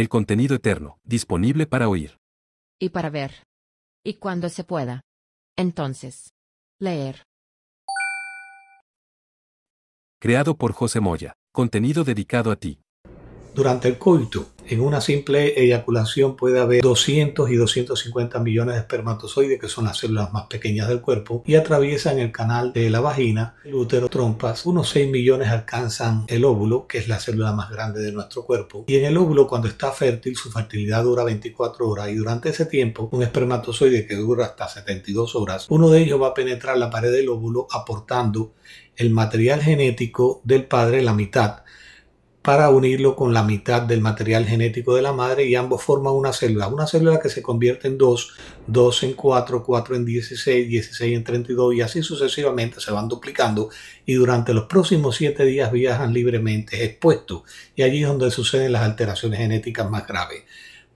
El contenido eterno, disponible para oír. y para ver. Y cuando se pueda. Entonces. Leer. Creado por José Moya. Contenido dedicado a ti. Durante el coito, en una simple eyaculación puede haber 200 y 250 millones de espermatozoides, que son las células más pequeñas del cuerpo, y atraviesan el canal de la vagina, el útero, trompas. Unos 6 millones alcanzan el óvulo, que es la célula más grande de nuestro cuerpo. Y en el óvulo, cuando está fértil, su fertilidad dura 24 horas y durante ese tiempo, un espermatozoide que dura hasta 72 horas, uno de ellos va a penetrar la pared del óvulo aportando el material genético del padre, la mitad, para unirlo con la mitad del material genético de la madre y ambos forman una célula. Una célula que se convierte en 2, 2 en 4, 4 en 16, 16 en 32 y así sucesivamente se van duplicando y durante los próximos 7 días viajan libremente expuestos y allí es donde suceden las alteraciones genéticas más graves.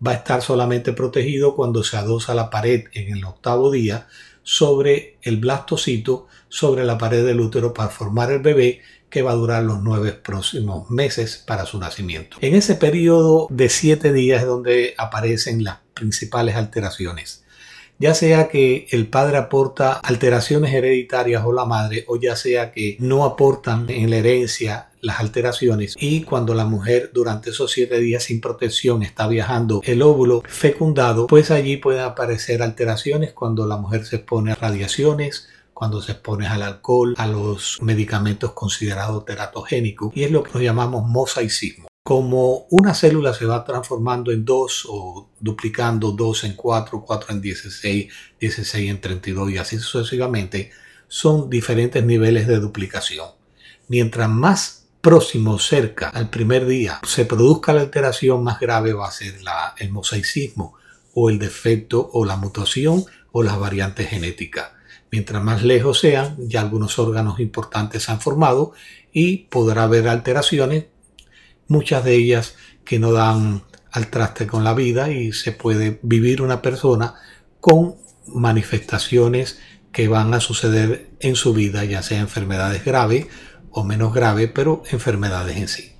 Va a estar solamente protegido cuando se adosa la pared en el octavo día sobre el blastocito, sobre la pared del útero para formar el bebé que va a durar los nueve próximos meses para su nacimiento. En ese periodo de siete días es donde aparecen las principales alteraciones. Ya sea que el padre aporta alteraciones hereditarias o la madre, o ya sea que no aportan en la herencia las alteraciones y cuando la mujer durante esos siete días sin protección está viajando el óvulo fecundado, pues allí pueden aparecer alteraciones cuando la mujer se expone a radiaciones, cuando se expone al alcohol, a los medicamentos considerados teratogénicos y es lo que nos llamamos mosaicismo. Como una célula se va transformando en dos o duplicando dos en cuatro, cuatro en 16, 16 en 32 y así sucesivamente, son diferentes niveles de duplicación. Mientras más próximo, cerca al primer día, se produzca la alteración más grave va a ser el mosaicismo o el defecto o la mutación o las variantes genéticas. Mientras más lejos sean, ya algunos órganos importantes se han formado y podrá haber alteraciones, muchas de ellas que no dan al traste con la vida y se puede vivir una persona con manifestaciones que van a suceder en su vida, ya sea enfermedades graves o menos graves, pero enfermedades en sí.